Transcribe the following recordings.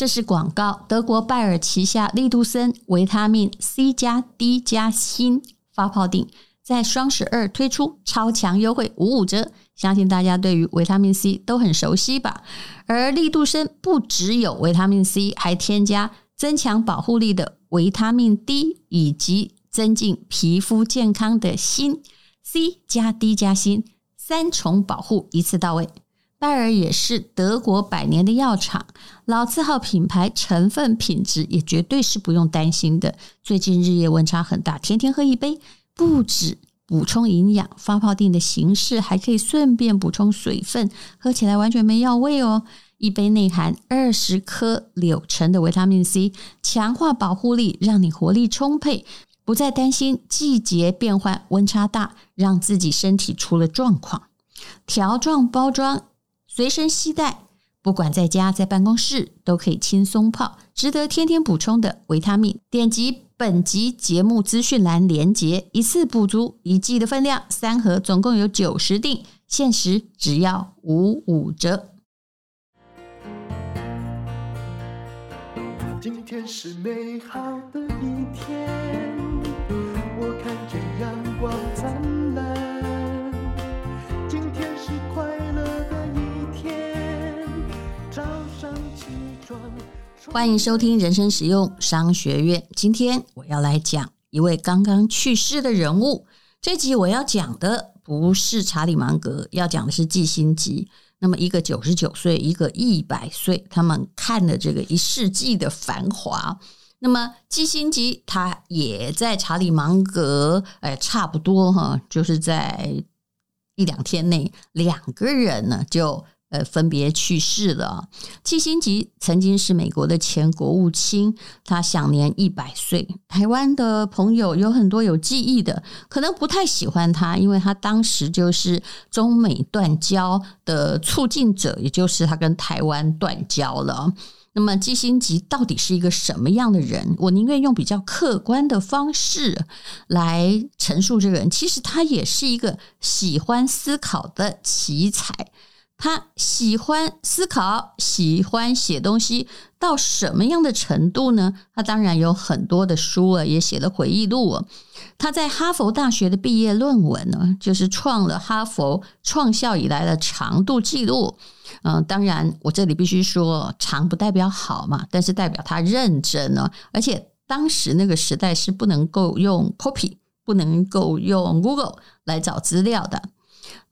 这是广告。德国拜耳旗下利杜森维他命 C 加 D 加锌发泡锭在双十二推出超强优惠五五折，相信大家对于维他命 C 都很熟悉吧？而利杜森不只有维他命 C，还添加增强保护力的维他命 D 以及增进皮肤健康的锌 C 加 D 加锌三重保护一次到位。拜耳也是德国百年的药厂，老字号品牌，成分品质也绝对是不用担心的。最近日夜温差很大，天天喝一杯，不止补充营养，发泡錠的形式还可以顺便补充水分，喝起来完全没药味哦。一杯内含二十颗柳橙的维他命 C，强化保护力，让你活力充沛，不再担心季节变换、温差大，让自己身体出了状况。条状包装。随身携带，不管在家在办公室都可以轻松泡，值得天天补充的维他命。点击本集节目资讯栏连接，一次补足一剂的分量，三盒总共有九十锭，限时只要五五折。今天是美好的一天，我看见阳欢迎收听人生实用商学院。今天我要来讲一位刚刚去世的人物。这集我要讲的不是查理芒格，要讲的是季辛吉。那么一个九十九岁，一个一百岁，他们看了这个一世纪的繁华。那么季辛吉他也在查理芒格，哎，差不多哈，就是在一两天内，两个人呢就。呃，分别去世了。季辛吉曾经是美国的前国务卿，他享年一百岁。台湾的朋友有很多有记忆的，可能不太喜欢他，因为他当时就是中美断交的促进者，也就是他跟台湾断交了。那么季辛吉到底是一个什么样的人？我宁愿用比较客观的方式来陈述这个人。其实他也是一个喜欢思考的奇才。他喜欢思考，喜欢写东西，到什么样的程度呢？他当然有很多的书啊，也写了回忆录。他在哈佛大学的毕业论文呢，就是创了哈佛创校以来的长度记录。嗯，当然，我这里必须说，长不代表好嘛，但是代表他认真呢。而且当时那个时代是不能够用 copy，不能够用 Google 来找资料的。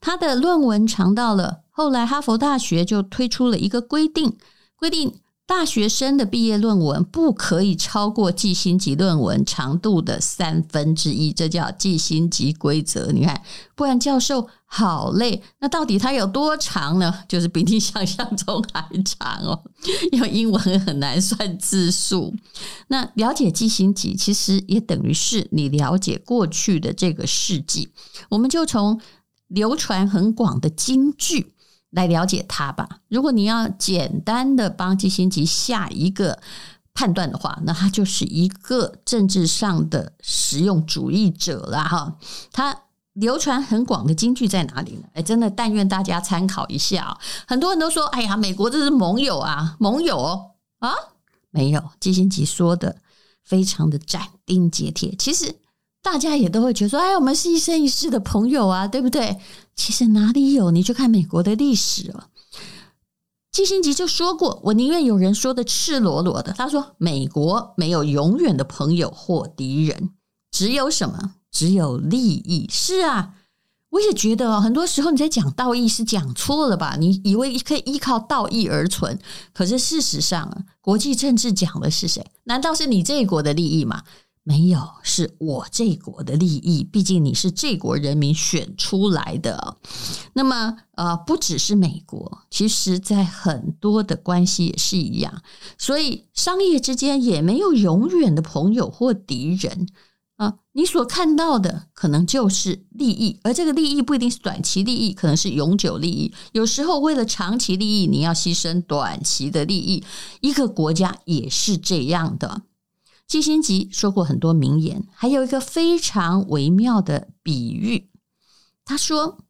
他的论文长到了。后来，哈佛大学就推出了一个规定，规定大学生的毕业论文不可以超过季辛吉论文长度的三分之一，这叫季辛吉规则。你看，不然教授好累。那到底它有多长呢？就是比你想象中还长哦，因为英文很难算字数。那了解季辛吉，其实也等于是你了解过去的这个世纪。我们就从流传很广的京剧。来了解他吧。如果你要简单的帮基辛吉下一个判断的话，那他就是一个政治上的实用主义者了哈。他流传很广的金句在哪里呢？哎，真的，但愿大家参考一下。很多人都说：“哎呀，美国这是盟友啊，盟友哦啊，没有。”基辛吉说的非常的斩钉截铁。其实。大家也都会觉得说：“哎，我们是一生一世的朋友啊，对不对？”其实哪里有？你去看美国的历史哦。季辛吉就说过：“我宁愿有人说的赤裸裸的，他说美国没有永远的朋友或敌人，只有什么？只有利益。”是啊，我也觉得哦，很多时候你在讲道义是讲错了吧？你以为可以依靠道义而存，可是事实上，国际政治讲的是谁？难道是你这一国的利益吗？没有，是我这国的利益。毕竟你是这国人民选出来的。那么，呃，不只是美国，其实在很多的关系也是一样。所以，商业之间也没有永远的朋友或敌人啊。你所看到的可能就是利益，而这个利益不一定是短期利益，可能是永久利益。有时候，为了长期利益，你要牺牲短期的利益。一个国家也是这样的。季辛吉说过很多名言，还有一个非常微妙的比喻。他说：“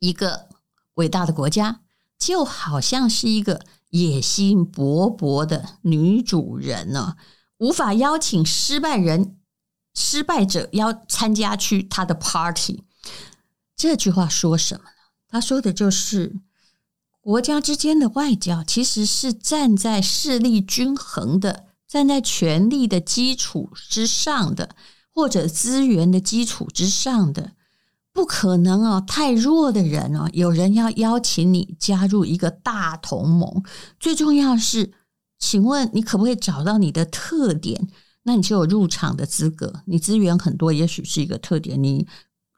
一个伟大的国家就好像是一个野心勃勃的女主人呢，无法邀请失败人、失败者要参加去她的 party。这句话说什么呢？他说的就是国家之间的外交其实是站在势力均衡的、站在权力的基础之上的，或者资源的基础之上的。不可能哦，太弱的人哦，有人要邀请你加入一个大同盟。最重要是，请问你可不可以找到你的特点？那你就有入场的资格。你资源很多，也许是一个特点；你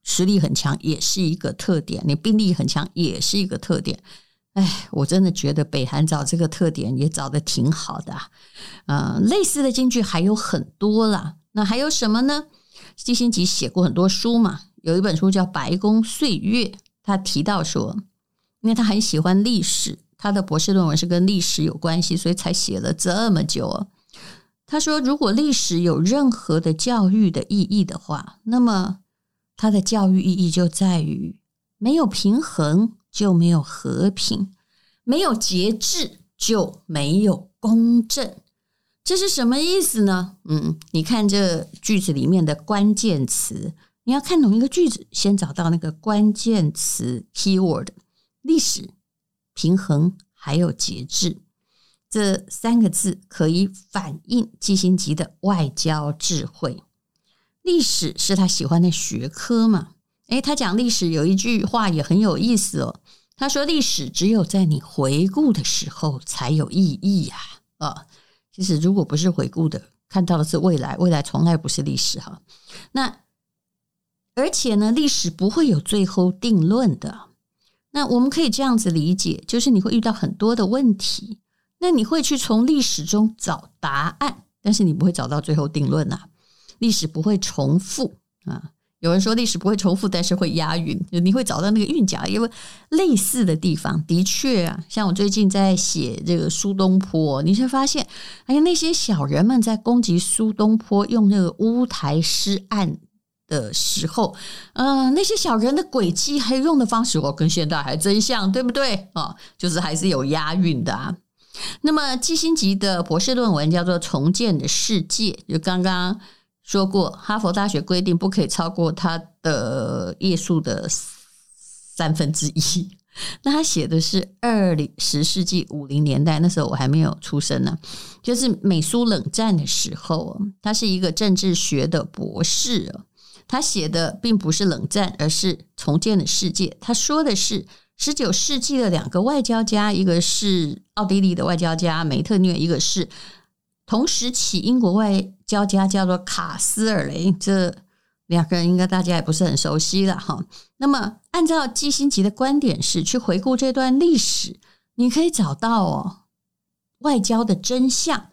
实力很强，也是一个特点；你兵力很强，也是一个特点。哎，我真的觉得北韩找这个特点也找的挺好的啊。类似的京剧还有很多啦。那还有什么呢？基辛吉写过很多书嘛。有一本书叫《白宫岁月》，他提到说，因为他很喜欢历史，他的博士论文是跟历史有关系，所以才写了这么久。他说，如果历史有任何的教育的意义的话，那么它的教育意义就在于没有平衡就没有和平，没有节制就没有公正。这是什么意思呢？嗯，你看这句子里面的关键词。你要看懂一个句子，先找到那个关键词 keyword，历史、平衡还有节制这三个字可以反映基辛吉的外交智慧。历史是他喜欢的学科嘛？诶，他讲历史有一句话也很有意思哦。他说：“历史只有在你回顾的时候才有意义呀。”啊，其实如果不是回顾的，看到的是未来，未来从来不是历史哈。那而且呢，历史不会有最后定论的。那我们可以这样子理解，就是你会遇到很多的问题，那你会去从历史中找答案，但是你不会找到最后定论啊。历史不会重复啊。有人说历史不会重复，但是会押韵，你会找到那个韵脚，因为类似的地方的确啊。像我最近在写这个苏东坡，你会发现，哎呀，那些小人们在攻击苏东坡，用那个乌台诗案。的时候，嗯、那些小人的诡计还有用的方式，我跟现代还真像，对不对啊？就是还是有押韵的啊。那么基辛吉的博士论文叫做《重建的世界》，就刚刚说过，哈佛大学规定不可以超过他的页数的三分之一。那他写的是二十世纪五零年代，那时候我还没有出生呢，就是美苏冷战的时候，他是一个政治学的博士。他写的并不是冷战，而是重建的世界。他说的是十九世纪的两个外交家，一个是奥地利的外交家梅特涅，一个是同时期英国外交家叫做卡斯尔雷。这两个人应该大家也不是很熟悉了哈。那么，按照基辛吉的观点是，去回顾这段历史，你可以找到哦外交的真相，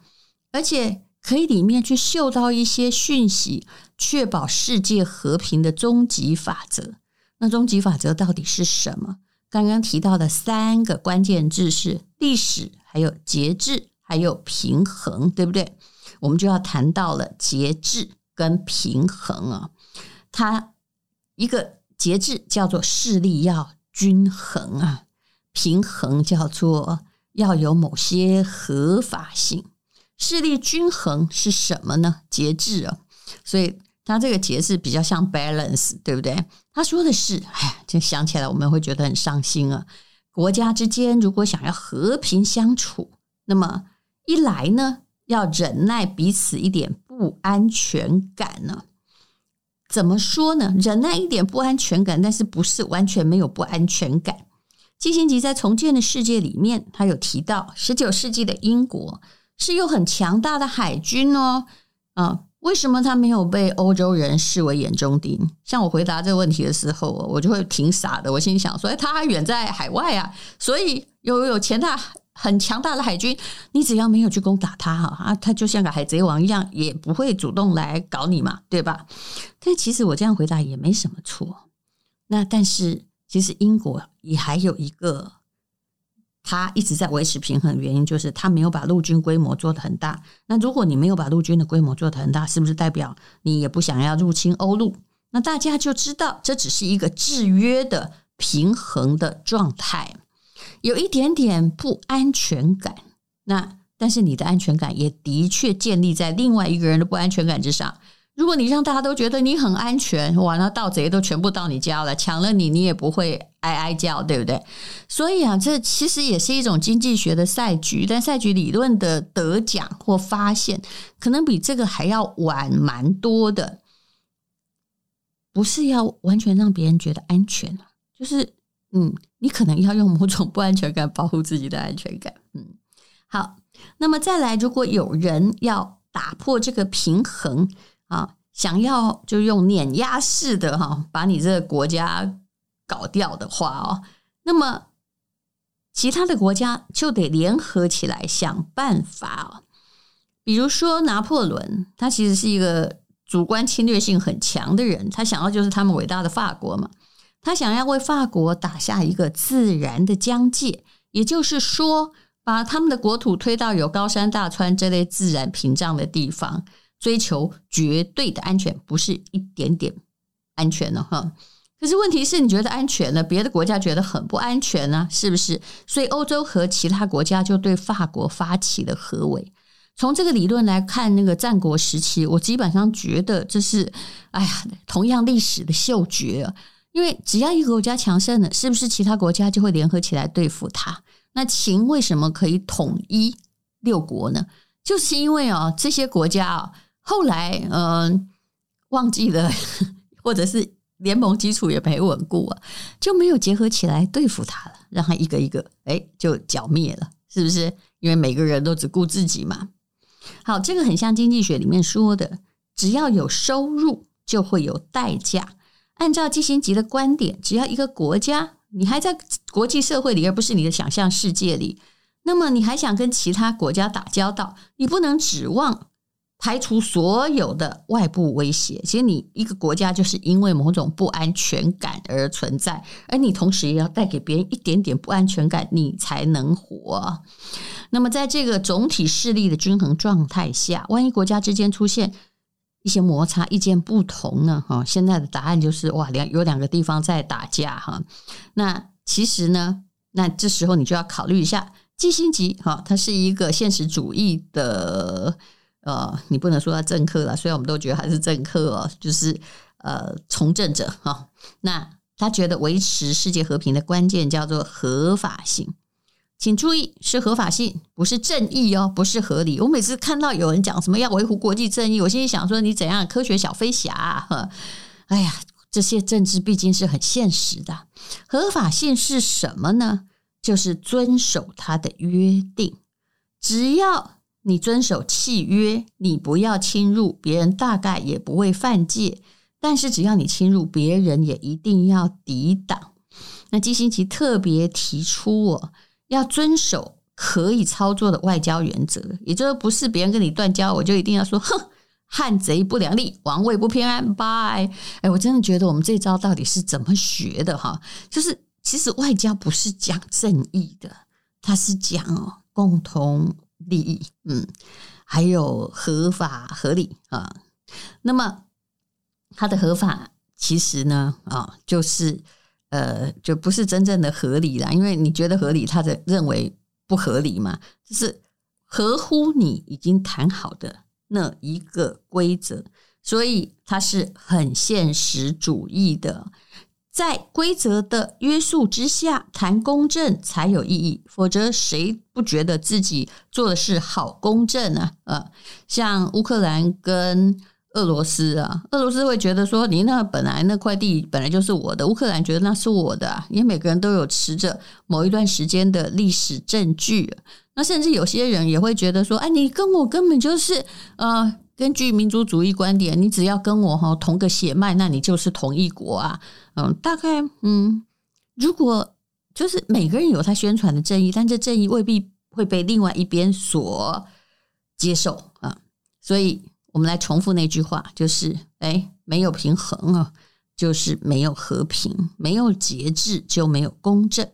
而且可以里面去嗅到一些讯息。确保世界和平的终极法则，那终极法则到底是什么？刚刚提到的三个关键字是历史，还有节制，还有平衡，对不对？我们就要谈到了节制跟平衡啊。它一个节制叫做势力要均衡啊，平衡叫做要有某些合法性。势力均衡是什么呢？节制啊，所以。他这个节制比较像 balance，对不对？他说的是，哎，就想起来我们会觉得很伤心啊。国家之间如果想要和平相处，那么一来呢，要忍耐彼此一点不安全感呢？怎么说呢？忍耐一点不安全感，但是不是完全没有不安全感？基辛吉在重建的世界里面，他有提到，十九世纪的英国是有很强大的海军哦，啊。为什么他没有被欧洲人视为眼中钉？像我回答这个问题的时候，我就会挺傻的。我心里想说，他还远在海外啊，所以有有钱大很强大的海军，你只要没有去攻打他哈啊，他就像个海贼王一样，也不会主动来搞你嘛，对吧？但其实我这样回答也没什么错。那但是其实英国也还有一个。他一直在维持平衡原因，就是他没有把陆军规模做得很大。那如果你没有把陆军的规模做得很大，是不是代表你也不想要入侵欧陆？那大家就知道这只是一个制约的平衡的状态。有一点点不安全感。那但是你的安全感也的确建立在另外一个人的不安全感之上。如果你让大家都觉得你很安全，哇，那盗贼都全部到你家了，抢了你，你也不会哀哀叫，对不对？所以啊，这其实也是一种经济学的赛局，但赛局理论的得奖或发现，可能比这个还要晚蛮多的。不是要完全让别人觉得安全，就是嗯，你可能要用某种不安全感保护自己的安全感。嗯，好，那么再来，如果有人要打破这个平衡。啊，想要就用碾压式的哈，把你这个国家搞掉的话哦，那么其他的国家就得联合起来想办法哦。比如说拿破仑，他其实是一个主观侵略性很强的人，他想要就是他们伟大的法国嘛，他想要为法国打下一个自然的疆界，也就是说，把他们的国土推到有高山大川这类自然屏障的地方。追求绝对的安全，不是一点点安全了哈。可是问题是你觉得安全呢？别的国家觉得很不安全呢，是不是？所以欧洲和其他国家就对法国发起了合围。从这个理论来看，那个战国时期，我基本上觉得这是，哎呀，同样历史的嗅觉。因为只要一个国家强盛了，是不是其他国家就会联合起来对付他？那秦为什么可以统一六国呢？就是因为啊，这些国家啊。后来，嗯、忘记了，或者是联盟基础也没稳固啊，就没有结合起来对付他了，让他一个一个哎就剿灭了，是不是？因为每个人都只顾自己嘛。好，这个很像经济学里面说的，只要有收入就会有代价。按照基辛吉的观点，只要一个国家你还在国际社会里，而不是你的想象世界里，那么你还想跟其他国家打交道，你不能指望。排除所有的外部威胁，其实你一个国家就是因为某种不安全感而存在，而你同时也要带给别人一点点不安全感，你才能活。那么，在这个总体势力的均衡状态下，万一国家之间出现一些摩擦、意见不同呢？哈，现在的答案就是哇，两有两个地方在打架哈。那其实呢，那这时候你就要考虑一下，基辛吉哈，他是一个现实主义的。呃，你不能说他政客了，虽然我们都觉得他是政客哦，就是呃从政者哈、那他觉得维持世界和平的关键叫做合法性，请注意是合法性，不是正义哦，不是合理。我每次看到有人讲什么要维护国际正义，我心里想说你怎样科学小飞侠啊？哎呀，这些政治毕竟是很现实的。合法性是什么呢？就是遵守他的约定，只要。你遵守契约，你不要侵入，别人大概也不会犯戒。但是只要你侵入，别人也一定要抵挡。那基辛奇特别提出哦，要遵守可以操作的外交原则，也就是不是别人跟你断交，我就一定要说哼，汉贼不两立，王位不偏安。拜，哎，我真的觉得我们这招到底是怎么学的哈？就是其实外交不是讲正义的，它是讲共同。利益，嗯，还有合法合理啊。那么，它的合法其实呢，啊，就是呃，就不是真正的合理啦。因为你觉得合理，他的认为不合理嘛，就是合乎你已经谈好的那一个规则，所以它是很现实主义的。在规则的约束之下谈公正才有意义，否则谁不觉得自己做的是好公正呢？呃，像乌克兰跟俄罗斯啊，俄罗斯会觉得说，你那本来那块地本来就是我的，乌克兰觉得那是我的，因为每个人都有持着某一段时间的历史证据。那甚至有些人也会觉得说，哎，你跟我根本就是呃。根据民族主义观点，你只要跟我哈同个血脉，那你就是同一国啊。嗯，大概嗯，如果就是每个人有他宣传的正义，但这正义未必会被另外一边所接受啊。所以我们来重复那句话，就是哎，没有平衡啊，就是没有和平；没有节制，就没有公正。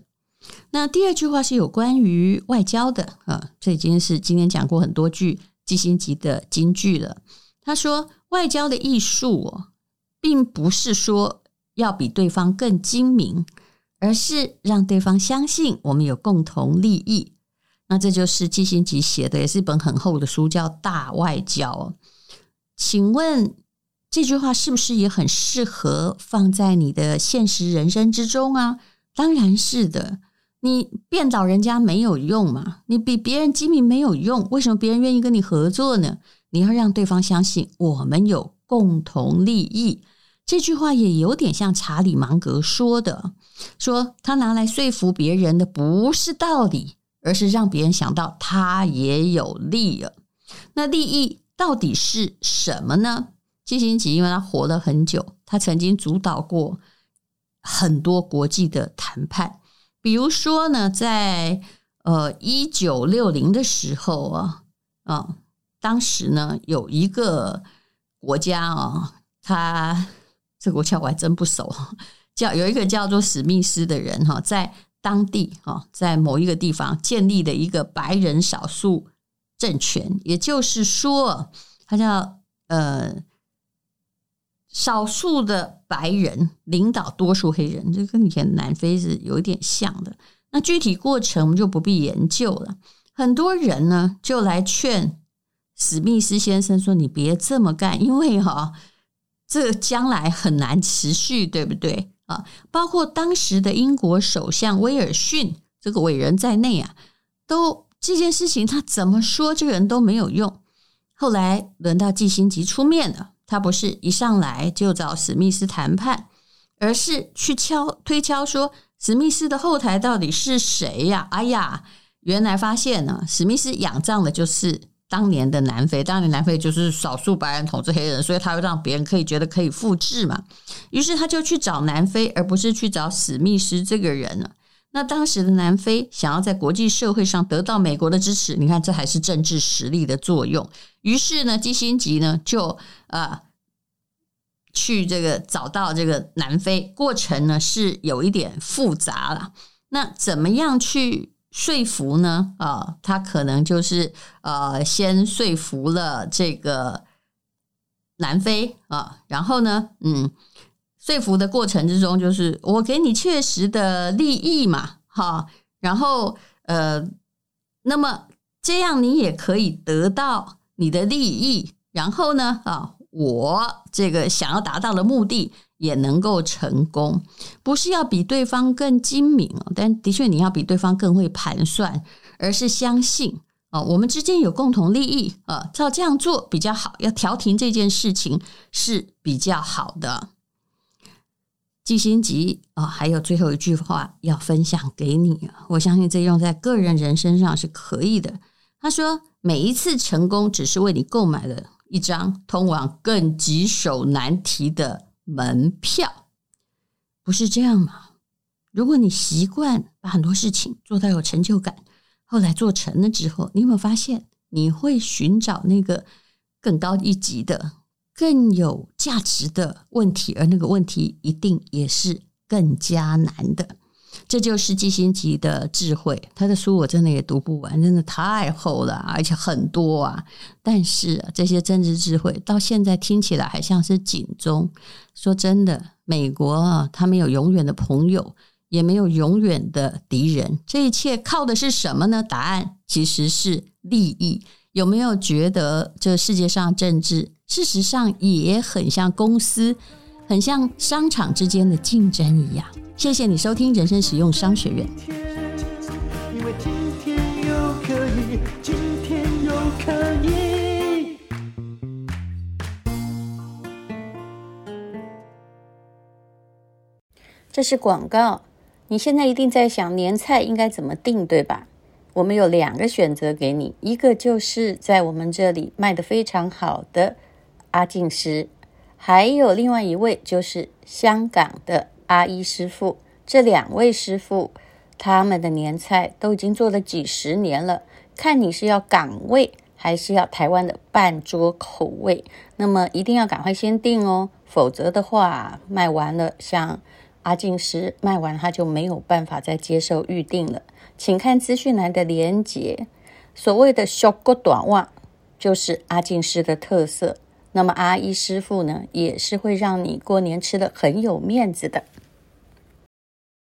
那第二句话是有关于外交的啊，这已经是今天讲过很多句。季辛吉的金句了。他说：“外交的艺术哦，并不是说要比对方更精明，而是让对方相信我们有共同利益。那这就是季辛吉写的，也是一本很厚的书，叫《大外交》。请问这句话是不是也很适合放在你的现实人生之中啊？当然是的。你辩倒人家没有用嘛，你比别人精明没有用，为什么别人愿意跟你合作呢？你要让对方相信我们有共同利益。这句话也有点像查理芒格说的，说他拿来说服别人的不是道理，而是让别人想到他也有利了。那利益到底是什么呢？基辛吉因为他活了很久，他曾经主导过很多国际的谈判，比如说呢，在呃一九六零的时候啊啊，当时呢有一个国家啊，他。这个国家我还真不熟，叫有一个叫做史密斯的人哈，在当地哈，在某一个地方建立的一个白人少数政权，也就是说，他叫呃少数的白人领导多数黑人，这跟以前南非是有一点像的。那具体过程我们就不必研究了。很多人呢就来劝史密斯先生说：“你别这么干，因为哈。”这将来很难持续，对不对啊？包括当时的英国首相威尔逊这个伟人在内啊，都这件事情他怎么说，这个人都没有用。后来轮到季辛吉出面了，他不是一上来就找史密斯谈判，而是去敲推敲说史密斯的后台到底是谁呀？哎呀，原来发现呢，史密斯仰仗的就是。当年的南非，当年南非就是少数白人统治黑人，所以他会让别人可以觉得可以复制嘛。于是他就去找南非，而不是去找史密斯这个人了。那当时的南非想要在国际社会上得到美国的支持，你看这还是政治实力的作用。于是呢，基辛吉呢就啊、去这个找到这个南非，过程呢是有一点复杂了。那怎么样去？说服呢？啊，他可能就是呃，先说服了这个南非啊，然后呢，嗯，说服的过程之中，就是我给你确实的利益嘛，哈，然后呃，那么这样你也可以得到你的利益，然后呢，啊，我这个想要达到的目的。也能够成功，不是要比对方更精明，但的确你要比对方更会盘算，而是相信啊，我们之间有共同利益啊，照这样做比较好，要调停这件事情是比较好的。季辛集啊，还有最后一句话要分享给你啊，我相信这用在个人人身上是可以的。他说：“每一次成功，只是为你购买了一张通往更棘手难题的。”门票不是这样吗？如果你习惯把很多事情做到有成就感，后来做成了之后，你有没有发现你会寻找那个更高一级的、更有价值的问题，而那个问题一定也是更加难的。这就是基辛吉的智慧，他的书我真的也读不完，真的太厚了，而且很多啊。但是，这些政治智慧到现在听起来还像是警钟。说真的，美国啊，他没有永远的朋友，也没有永远的敌人。这一切靠的是什么呢？答案其实是利益。有没有觉得这世界上政治事实上也很像公司？很像商场之间的竞争一样。谢谢你收听人生实用商学院。因为今天又可以，今天又可以。这是广告。你现在一定在想年菜应该怎么定，对吧？我们有两个选择给你，一个就是在我们这里卖得非常好的阿静师。还有另外一位，就是香港的阿一师傅。这两位师傅，他们的年菜都已经做了几十年了。看你是要港味，还是要台湾的半桌口味，那么一定要赶快先订哦，否则的话卖完了，像阿静师卖完，他就没有办法再接受预定了。请看资讯栏的连接。所谓的小骨短袜，就是阿静师的特色。那么阿一师傅呢，也是会让你过年吃的很有面子的。